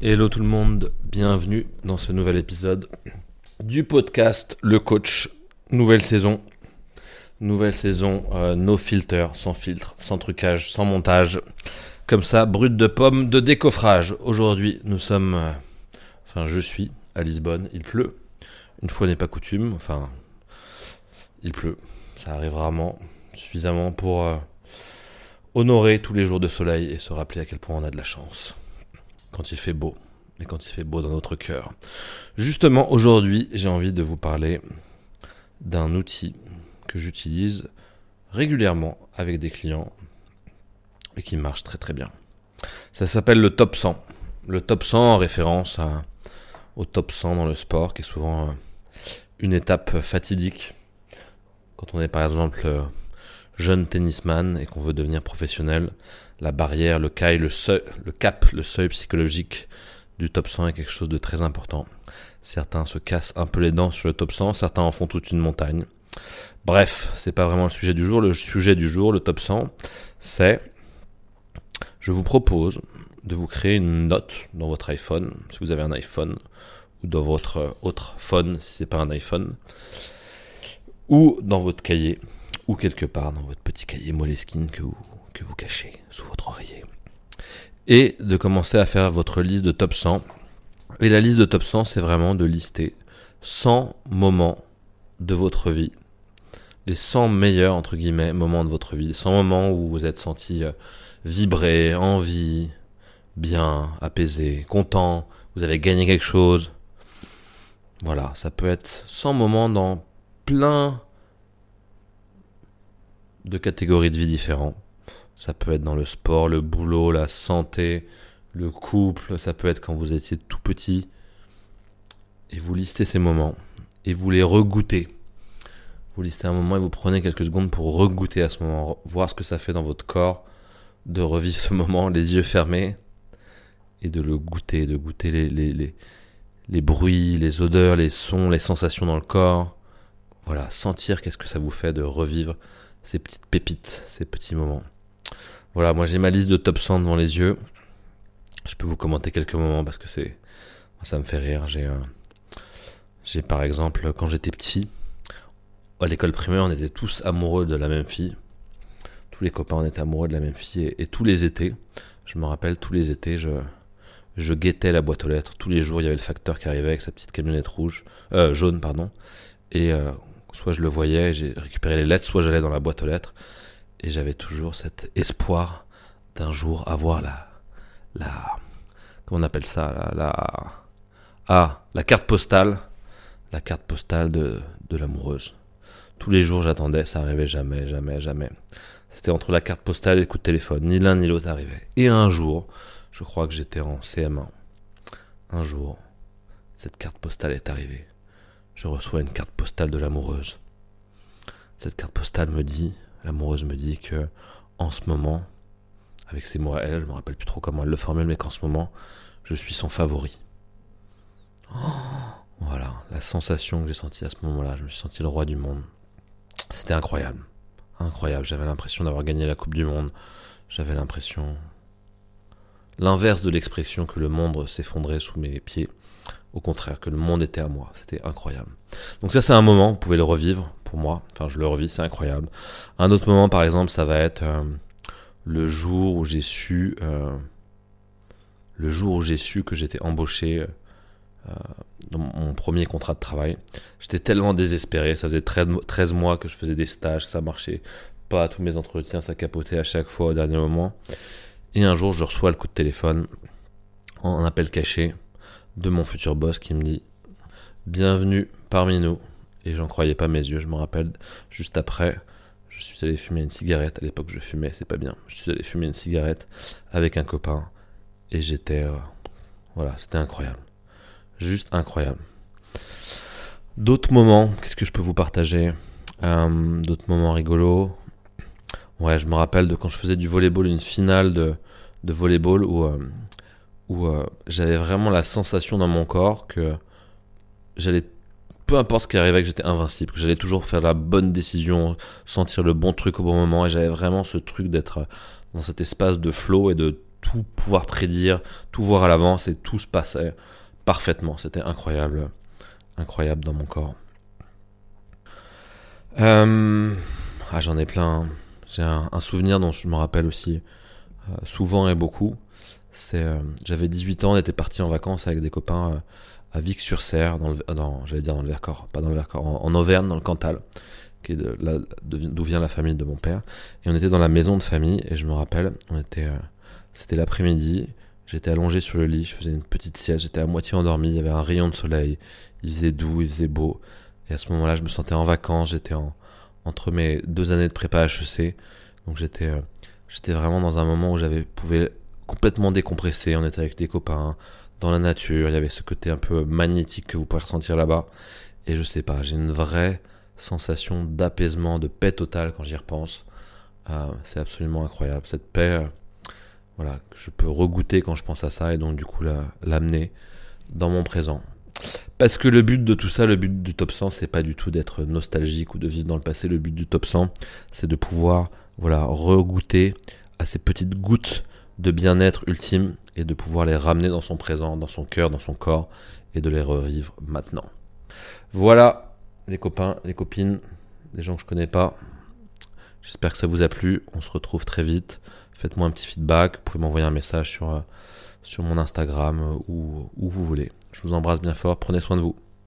Hello tout le monde, bienvenue dans ce nouvel épisode du podcast Le Coach. Nouvelle saison, nouvelle saison, euh, no filter, sans filtre, sans trucage, sans montage. Comme ça, brut de pomme, de décoffrage. Aujourd'hui, nous sommes, euh, enfin je suis à Lisbonne, il pleut. Une fois n'est pas coutume, enfin il pleut. Ça arrive rarement, suffisamment pour euh, honorer tous les jours de soleil et se rappeler à quel point on a de la chance quand il fait beau, et quand il fait beau dans notre cœur. Justement, aujourd'hui, j'ai envie de vous parler d'un outil que j'utilise régulièrement avec des clients et qui marche très très bien. Ça s'appelle le top 100. Le top 100 en référence au top 100 dans le sport, qui est souvent euh, une étape fatidique. Quand on est par exemple euh, jeune tennisman et qu'on veut devenir professionnel, la barrière, le caille, le seuil, le cap, le seuil psychologique du top 100 est quelque chose de très important. Certains se cassent un peu les dents sur le top 100, certains en font toute une montagne. Bref, c'est pas vraiment le sujet du jour. Le sujet du jour, le top 100, c'est je vous propose de vous créer une note dans votre iPhone, si vous avez un iPhone, ou dans votre autre phone, si c'est pas un iPhone, ou dans votre cahier, ou quelque part dans votre petit cahier Moleskine que vous que vous cachez sous votre oreiller. Et de commencer à faire votre liste de top 100. Et la liste de top 100, c'est vraiment de lister 100 moments de votre vie. Les 100 meilleurs, entre guillemets, moments de votre vie. 100 moments où vous êtes senti euh, vibrer, envie, bien, apaisé, content, vous avez gagné quelque chose. Voilà, ça peut être 100 moments dans plein de catégories de vie différents. Ça peut être dans le sport, le boulot, la santé, le couple, ça peut être quand vous étiez tout petit. Et vous listez ces moments et vous les regoutez. Vous listez un moment et vous prenez quelques secondes pour regoûter à ce moment, voir ce que ça fait dans votre corps, de revivre ce moment les yeux fermés et de le goûter, de goûter les, les, bruits, les odeurs, les sons, les sensations dans le corps. Voilà, sentir qu'est-ce que ça vous fait de revivre ces petites pépites, ces petits moments. Voilà, moi j'ai ma liste de top 100 devant les yeux. Je peux vous commenter quelques moments parce que c'est ça me fait rire. J'ai euh, j'ai par exemple quand j'étais petit à l'école primaire, on était tous amoureux de la même fille. Tous les copains on était amoureux de la même fille et, tous les étés, je me rappelle tous les étés, je je guettais la boîte aux lettres. Tous les jours, il y avait le facteur qui arrivait avec sa petite camionnette rouge, euh, jaune, pardon. Et euh, soit je le voyais, j'ai récupéré les lettres, soit j'allais dans la boîte aux lettres et j'avais toujours cet espoir d'un jour avoir la, la, comment on appelle ça, la, ah, la carte postale, la carte postale de, de l'amoureuse. Tous les jours j'attendais, ça arrivait jamais, jamais, jamais. C'était entre la carte postale et le coup de téléphone, ni l'un ni l'autre arrivait. Et un jour, je crois que j'étais en CM1. Un jour, cette carte postale est arrivée. Je reçois une carte postale de l'amoureuse. Cette carte postale me dit L'amoureuse me dit que, en ce moment, avec ses mots à elle, je me rappelle plus trop comment elle le formule, mais qu'en ce moment, je suis son favori. voilà, la sensation que j'ai sentie à ce moment-là, je me suis senti le roi du monde. C'était incroyable. Incroyable, j'avais l'impression d'avoir gagné la Coupe du Monde. J'avais l'impression... L'inverse de l'expression que le monde s'effondrait sous mes pieds. Au contraire, que le monde était à moi. C'était incroyable. Donc ça, c'est un moment, vous pouvez le revivre pour moi. Enfin, je le revis, c'est incroyable. Un autre moment, par exemple, ça va être euh, le jour où j'ai su, euh, le jour où j'ai su que j'étais embauché euh, dans mon premier contrat de travail. J'étais tellement désespéré. Ça faisait 13, mois que je faisais des stages, ça marchait pas. Tous mes entretiens, ça capotait à chaque fois au dernier moment. Et un jour, je reçois le coup de téléphone en appel caché de mon futur boss qui me dit Bienvenue parmi nous et j'en croyais pas mes yeux. Je me rappelle, juste après, je suis allé fumer une cigarette. À l'époque, je fumais, c'est pas bien. Je suis allé fumer une cigarette avec un copain et j'étais. Euh, voilà, c'était incroyable. Juste incroyable. D'autres moments, qu'est-ce que je peux vous partager? Euh, D'autres moments rigolos? Ouais, je me rappelle de quand je faisais du volleyball, une finale de, de volleyball où, euh, où j'avais vraiment la sensation dans mon corps que j'allais peu importe ce qui arrivait, que j'étais invincible, que j'allais toujours faire la bonne décision, sentir le bon truc au bon moment, et j'avais vraiment ce truc d'être dans cet espace de flow et de tout pouvoir prédire, tout voir à l'avance et tout se passait parfaitement. C'était incroyable, incroyable dans mon corps. Euh, ah, j'en ai plein. Hein. J'ai un, souvenir dont je me rappelle aussi euh, souvent et beaucoup. C'est, euh, j'avais 18 ans, on était parti en vacances avec des copains à Vic-sur-Serre, dans, dans j'allais dire dans le Vercors, pas dans le Vercors, en, Auvergne, dans le Cantal, qui est de, d'où vient la famille de mon père. Et on était dans la maison de famille, et je me rappelle, on était, c'était l'après-midi, j'étais allongé sur le lit, je faisais une petite sieste, j'étais à moitié endormi, il y avait un rayon de soleil, il faisait doux, il faisait beau. Et à ce moment-là, je me sentais en vacances, j'étais en, entre mes deux années de prépa HEC. Donc j'étais, euh, j'étais vraiment dans un moment où j'avais, pouvais complètement décompresser. On était avec des copains, dans la nature, il y avait ce côté un peu magnétique que vous pouvez ressentir là-bas. Et je sais pas, j'ai une vraie sensation d'apaisement, de paix totale quand j'y repense. Euh, c'est absolument incroyable. Cette paix, euh, voilà, je peux regoûter quand je pense à ça et donc du coup l'amener dans mon présent. Parce que le but de tout ça, le but du top 100, c'est pas du tout d'être nostalgique ou de vivre dans le passé. Le but du top 100, c'est de pouvoir, voilà, regoûter à ces petites gouttes de bien-être ultime et de pouvoir les ramener dans son présent, dans son cœur, dans son corps et de les revivre maintenant. Voilà, les copains, les copines, les gens que je connais pas. J'espère que ça vous a plu. On se retrouve très vite. Faites-moi un petit feedback. Vous pouvez m'envoyer un message sur, euh, sur mon Instagram ou où vous voulez. Je vous embrasse bien fort, prenez soin de vous.